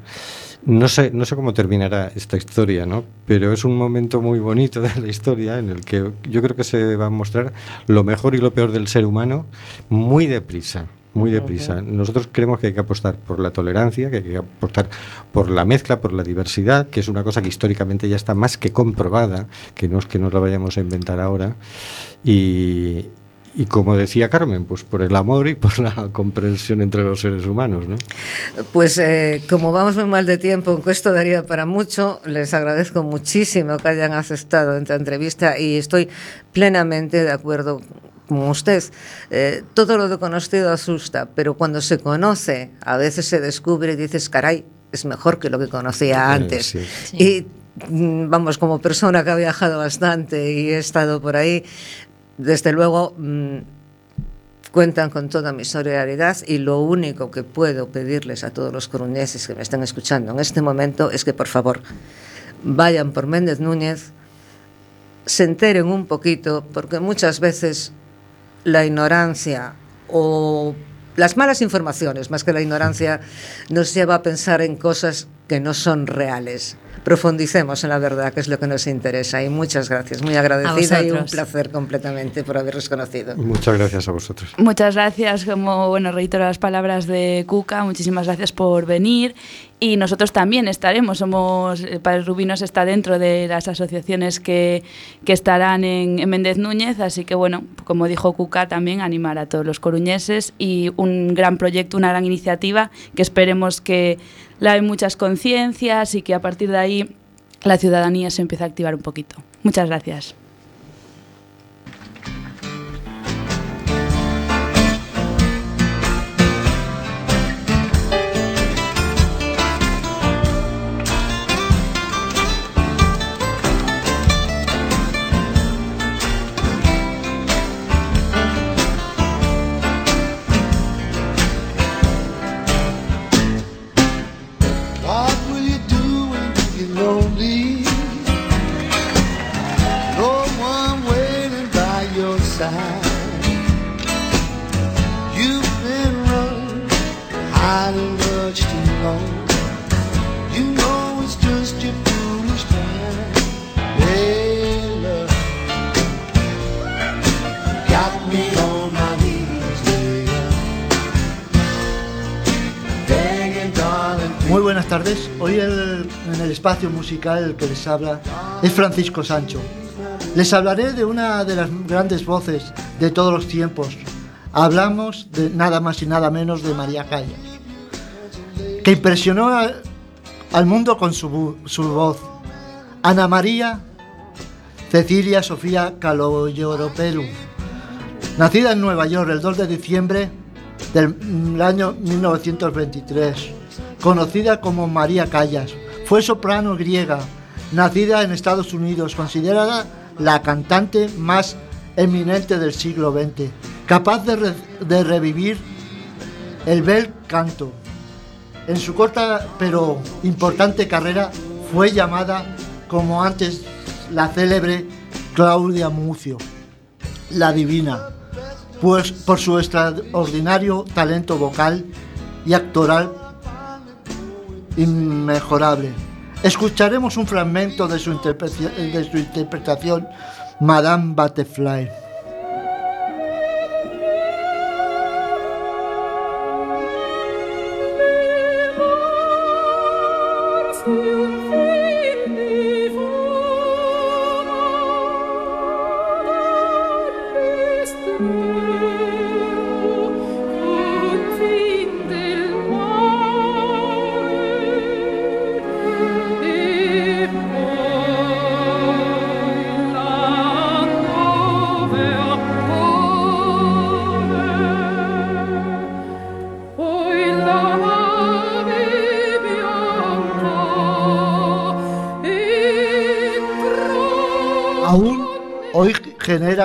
No sé, no sé cómo terminará esta historia, ¿no? pero es un momento muy bonito de la historia en el que yo creo que se va a mostrar lo mejor y lo peor del ser humano muy deprisa muy deprisa. Nosotros creemos que hay que apostar por la tolerancia, que hay que apostar por la mezcla, por la diversidad, que es una cosa que históricamente ya está más que comprobada, que no es que nos la vayamos a inventar ahora. Y, y como decía Carmen, pues por el amor y por la [laughs] comprensión entre los seres humanos. ¿no? Pues eh, como vamos muy mal de tiempo, aunque esto daría para mucho, les agradezco muchísimo que hayan aceptado esta entrevista y estoy plenamente de acuerdo como usted, eh, todo lo de conocido asusta, pero cuando se conoce, a veces se descubre y dices, caray, es mejor que lo que conocía antes. Y mm, vamos, como persona que ha viajado bastante y he estado por ahí, desde luego mm, cuentan con toda mi solidaridad y lo único que puedo pedirles a todos los coruñeses que me están escuchando en este momento es que por favor vayan por Méndez Núñez, se enteren un poquito, porque muchas veces la ignorancia o las malas informaciones, más que la ignorancia, nos lleva a pensar en cosas que no son reales profundicemos en la verdad, que es lo que nos interesa. Y muchas gracias, muy agradecida y un placer completamente por haberos conocido. Muchas gracias a vosotros. Muchas gracias, como bueno, reitero las palabras de Cuca, muchísimas gracias por venir. Y nosotros también estaremos, somos, el Padre Rubinos está dentro de las asociaciones que, que estarán en, Méndez Núñez, así que bueno, como dijo Cuca, también animar a todos los coruñeses y un gran proyecto, una gran iniciativa que esperemos que la hay muchas conciencias y que a partir de ahí la ciudadanía se empieza a activar un poquito. Muchas gracias. Musical que les habla es Francisco Sancho. Les hablaré de una de las grandes voces de todos los tiempos. Hablamos de nada más y nada menos de María Callas, que impresionó al mundo con su, su voz. Ana María Cecilia Sofía Caloyoropelu, nacida en Nueva York el 2 de diciembre del año 1923, conocida como María Callas, fue soprano griega, nacida en Estados Unidos, considerada la cantante más eminente del siglo XX, capaz de, revivir el bel canto. En su corta pero importante carrera fue llamada como antes la célebre Claudia Mucio. la divina, pues por su extraordinario talento vocal y actoral inmejorable. Escucharemos un fragmento de su, de su interpretación, Madame Butterfly.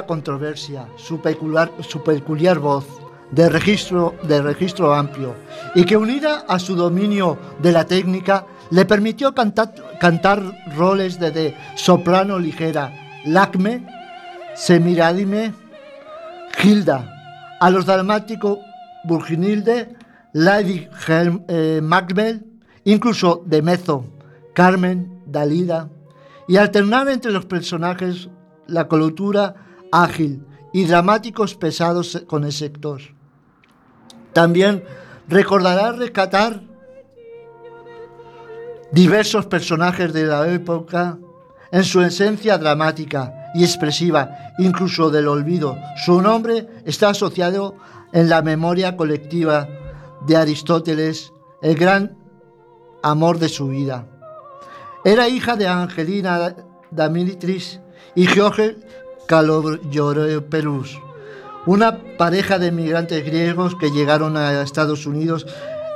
Controversia su peculiar, su peculiar voz de registro, de registro amplio y que unida a su dominio de la técnica le permitió cantar, cantar roles de, soprano ligera, lacme, semiradime, Gilda, a los dramáticos Burginilde, Lady eh, Macbeth, incluso de Mezzo, Carmen, Dalida, y alternar entre los personajes la colotura ágil y dramáticos pesados con el sector. También recordará rescatar diversos personajes de la época en su esencia dramática y expresiva, incluso del olvido. Su nombre está asociado en la memoria colectiva de Aristóteles, el gran amor de su vida. Era hija de Angelina Damitris y George Kalogeropoulos, una pareja de migrantes griegos que llegaron a Estados Unidos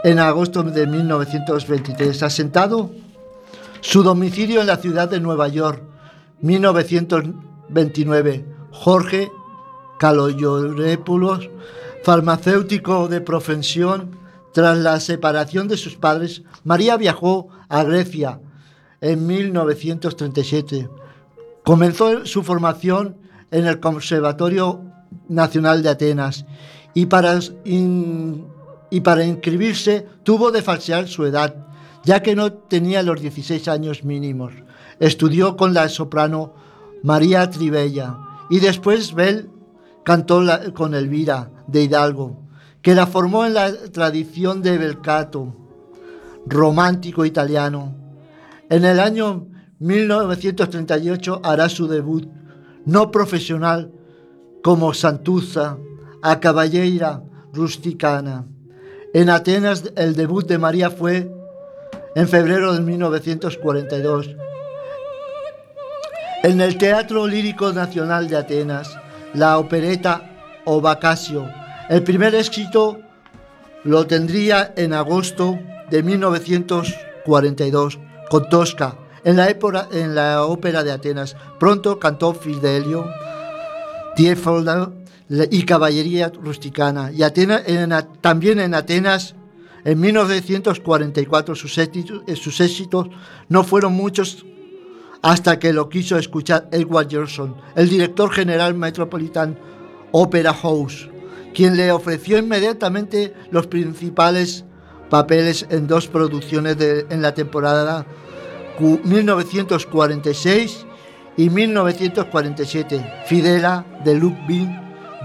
en agosto de 1923, asentado su domicilio en la ciudad de Nueva York, 1929. Jorge Kalogeropoulos, farmacéutico de profesión, tras la separación de sus padres, María viajó a Grecia en 1937 Comenzó su formación en el Conservatorio Nacional de Atenas y para, inscribirse tuvo de falsear su edad, ya que no tenía los 16 años mínimos. Estudió con la soprano María Trivella y después Bell cantó con Elvira de Hidalgo, que la formó en la tradición de Belcato, romántico italiano. En el año 1938 hará su debut no profesional como Santuza a Caballeira Rusticana. En Atenas el debut de María fue en febrero de 1942. En el Teatro Lírico Nacional de Atenas, la opereta O Vacacio. El primer éxito lo tendría en agosto de 1942 con Tosca en la, ópera de Atenas. Pronto cantó Fidelio, Tiefolda y Caballería Rusticana. Y también en Atenas, en 1944, sus éxitos, sus éxitos no fueron muchos hasta que lo quiso escuchar Edward Gerson, el director general Metropolitan Opera House, quien le ofreció inmediatamente los principales papeles en dos producciones en la temporada 1946 y 1947, Fidela de Ludwig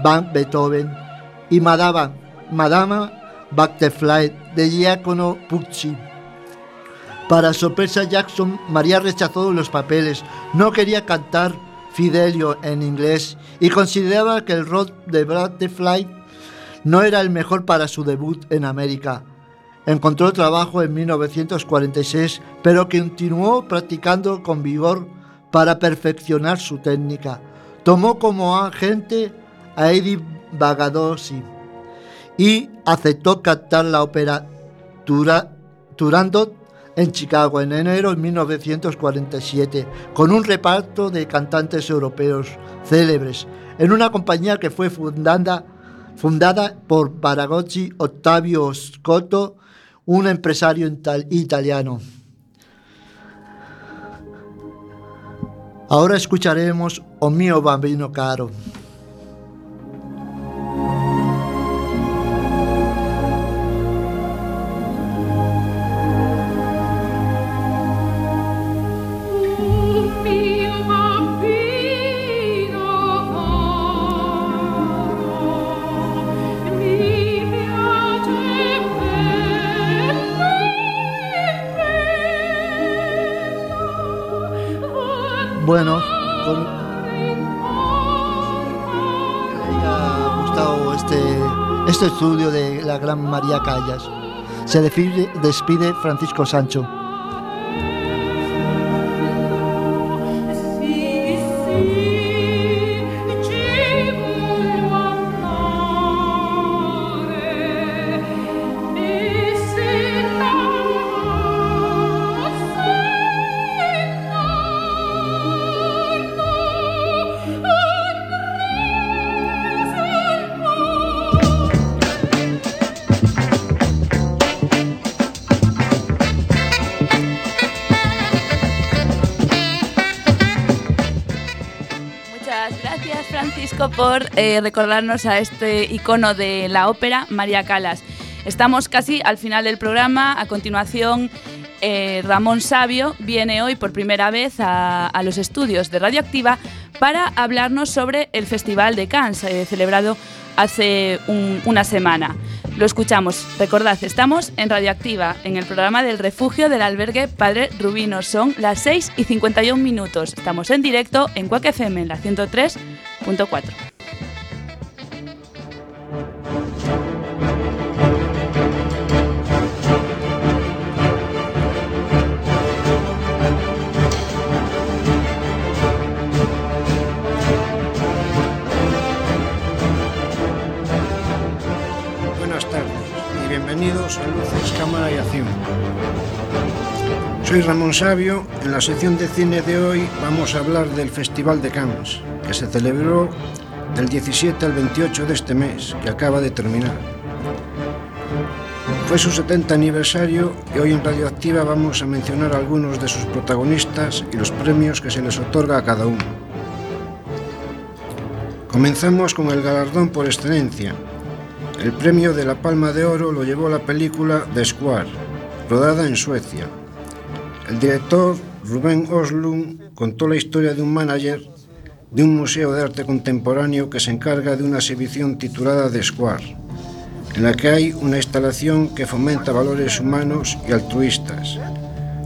van Beethoven y Madama, Madama Butterfly de Giacomo Pucci. Para sorpresa Jackson, María rechazó los papeles, no quería cantar Fidelio en inglés y consideraba que el rol de Butterfly no era el mejor para su debut en América. Encontró trabajo en 1946, pero continuó practicando con vigor para perfeccionar su técnica. Tomó como agente a Eddie Bagadosi y aceptó cantar la ópera Turandot en Chicago en enero de 1947, con un reparto de cantantes europeos célebres, en una compañía que fue fundada, fundada por Baragozzi, Ottavio Scotto, un empresario italiano. Ahora escucharemos O mio bambino caro. Bueno, ha gustado este, este estudio de la gran María Callas. Se despide Francisco Sancho. Eh, recordarnos a este icono de la ópera, María Calas. Estamos casi al final del programa. A continuación, eh, Ramón Sabio viene hoy por primera vez a, los estudios de Radioactiva para hablarnos sobre el Festival de Cannes, eh, celebrado hace un- una semana. Lo escuchamos. Recordad, estamos en Radioactiva, en el programa del refugio del albergue Padre Rubino. Son las 6 y 51 minutos. Estamos en directo en Cuac FM, en la 103.4. a Luces, Cámara y Acción. Soy Ramón Sabio. En la sección de cine de hoy vamos a hablar del Festival de Cannes, que se celebró del 17 al 28 de este mes, que acaba de terminar. Fue su 70 aniversario y hoy en Radioactiva vamos a mencionar algunos de sus protagonistas y los premios que se les otorga a cada uno. Comenzamos con el galardón por excelencia, el premio de la Palma de Oro lo llevó la película The Square, rodada en Suecia. El director Rubén Oslund contó la historia de un manager de un museo de arte contemporáneo que se encarga de una exhibición titulada The Square, en la que hay una instalación que fomenta valores humanos y altruistas.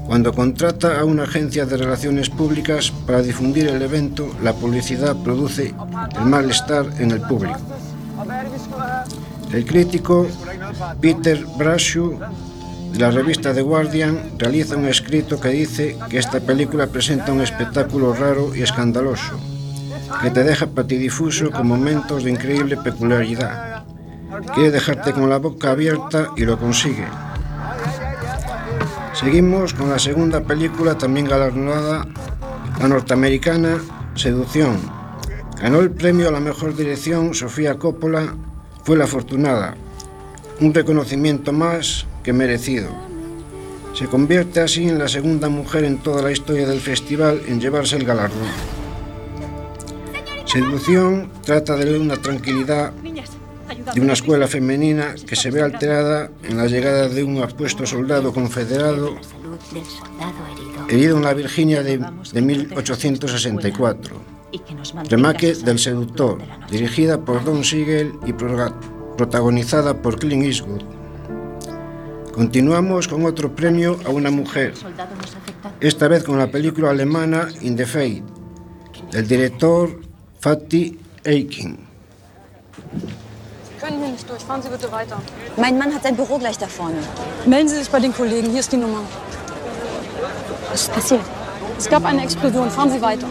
Cuando contrata a una agencia de relaciones públicas para difundir el evento, la publicidad produce el malestar en el público. El crítico Peter Brashew de la revista The Guardian realiza un escrito que dice que esta película presenta un espectáculo raro y escandaloso, que te deja patidifuso con momentos de increíble peculiaridad. Quiere dejarte con la boca abierta y lo consigue. Seguimos con la segunda película también galardonada, la norteamericana Seducción. Ganó el premio a la mejor dirección Sofía Coppola fue la afortunada, un reconocimiento más que merecido. Se convierte así en la segunda mujer en toda la historia del festival en llevarse el galardón. Seducción trata de una tranquilidad de una escuela femenina que se ve alterada en la llegada de un apuesto soldado confederado herido en la Virginia de, de 1864. Remake del Seductor, dirigida por Don Siegel y protagonizada por Clint Eastwood. Continuamos con otro premio a una mujer, esta vez con la película alemana In the Fate, del director Fatih Akin. können hier nicht durch. Fahren Sie bitte weiter. Mein Mann hat sein Büro gleich da vorne. Melden Sie sich bei den Kollegen. Hier ist die Nummer. Was ist passiert? Es gab eine Explosion. Fahren Sie weiter.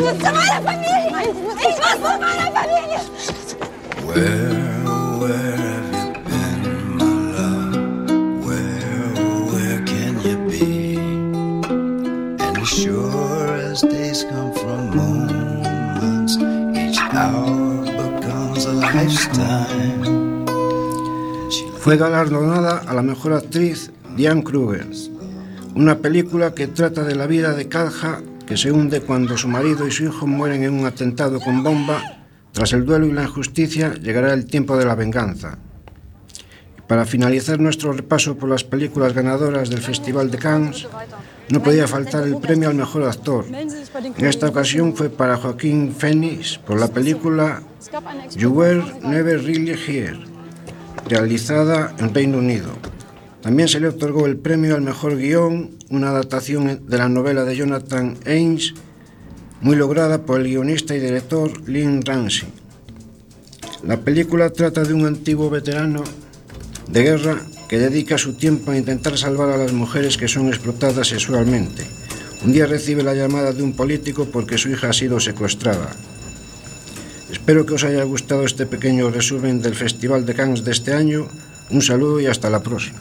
Where, have you been, my? Where, sure as days come from moments, each hour becomes a lifetime. Fue galardonada a la mejor actriz Diane Kruger, una película que trata de la vida de Kalja que se hunde cuando su marido y su hijo mueren en un atentado con bomba, tras el duelo y la injusticia llegará el tiempo de la venganza. Y para finalizar nuestro repaso por las películas ganadoras del Festival de Cannes, no podía faltar el premio al mejor actor. En esta ocasión fue para Joaquín Phoenix por la película You Were Never Really Here, realizada en Reino Unido. También se le otorgó el premio al mejor guion, una adaptación de la novela de Jonathan Ains, muy lograda por el guionista y director Lynn Ramsey. La película trata de un antiguo veterano de guerra que dedica su tiempo a intentar salvar a las mujeres que son explotadas sexualmente. Un día recibe la llamada de un político porque su hija ha sido secuestrada. Espero que os haya gustado este pequeño resumen del Festival de Cannes de este año. Un saludo y hasta la próxima.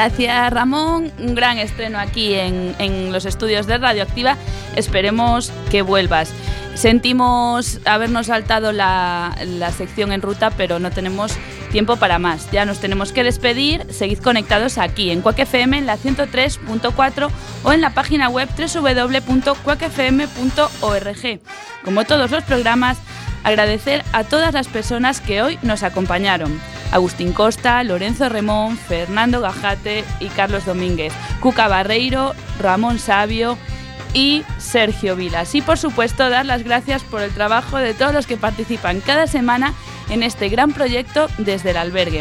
Gracias Ramón, un gran estreno aquí en, en, los estudios de Radioactiva. Esperemos que vuelvas. Sentimos habernos saltado la, la, sección en ruta, pero no tenemos tiempo para más. Ya nos tenemos que despedir. Seguid conectados aquí en Quack FM en la 103.4 o en la página web www.quackfm.org. Como todos los programas, agradecer a todas las personas que hoy nos acompañaron. Agustín Costa, Lorenzo Remón, Fernando Gajate y Carlos Domínguez, Cuca Barreiro, Ramón Sabio y Sergio Vilas. Y por supuesto dar las gracias por el trabajo de todos los que participan cada semana en este gran proyecto desde el albergue.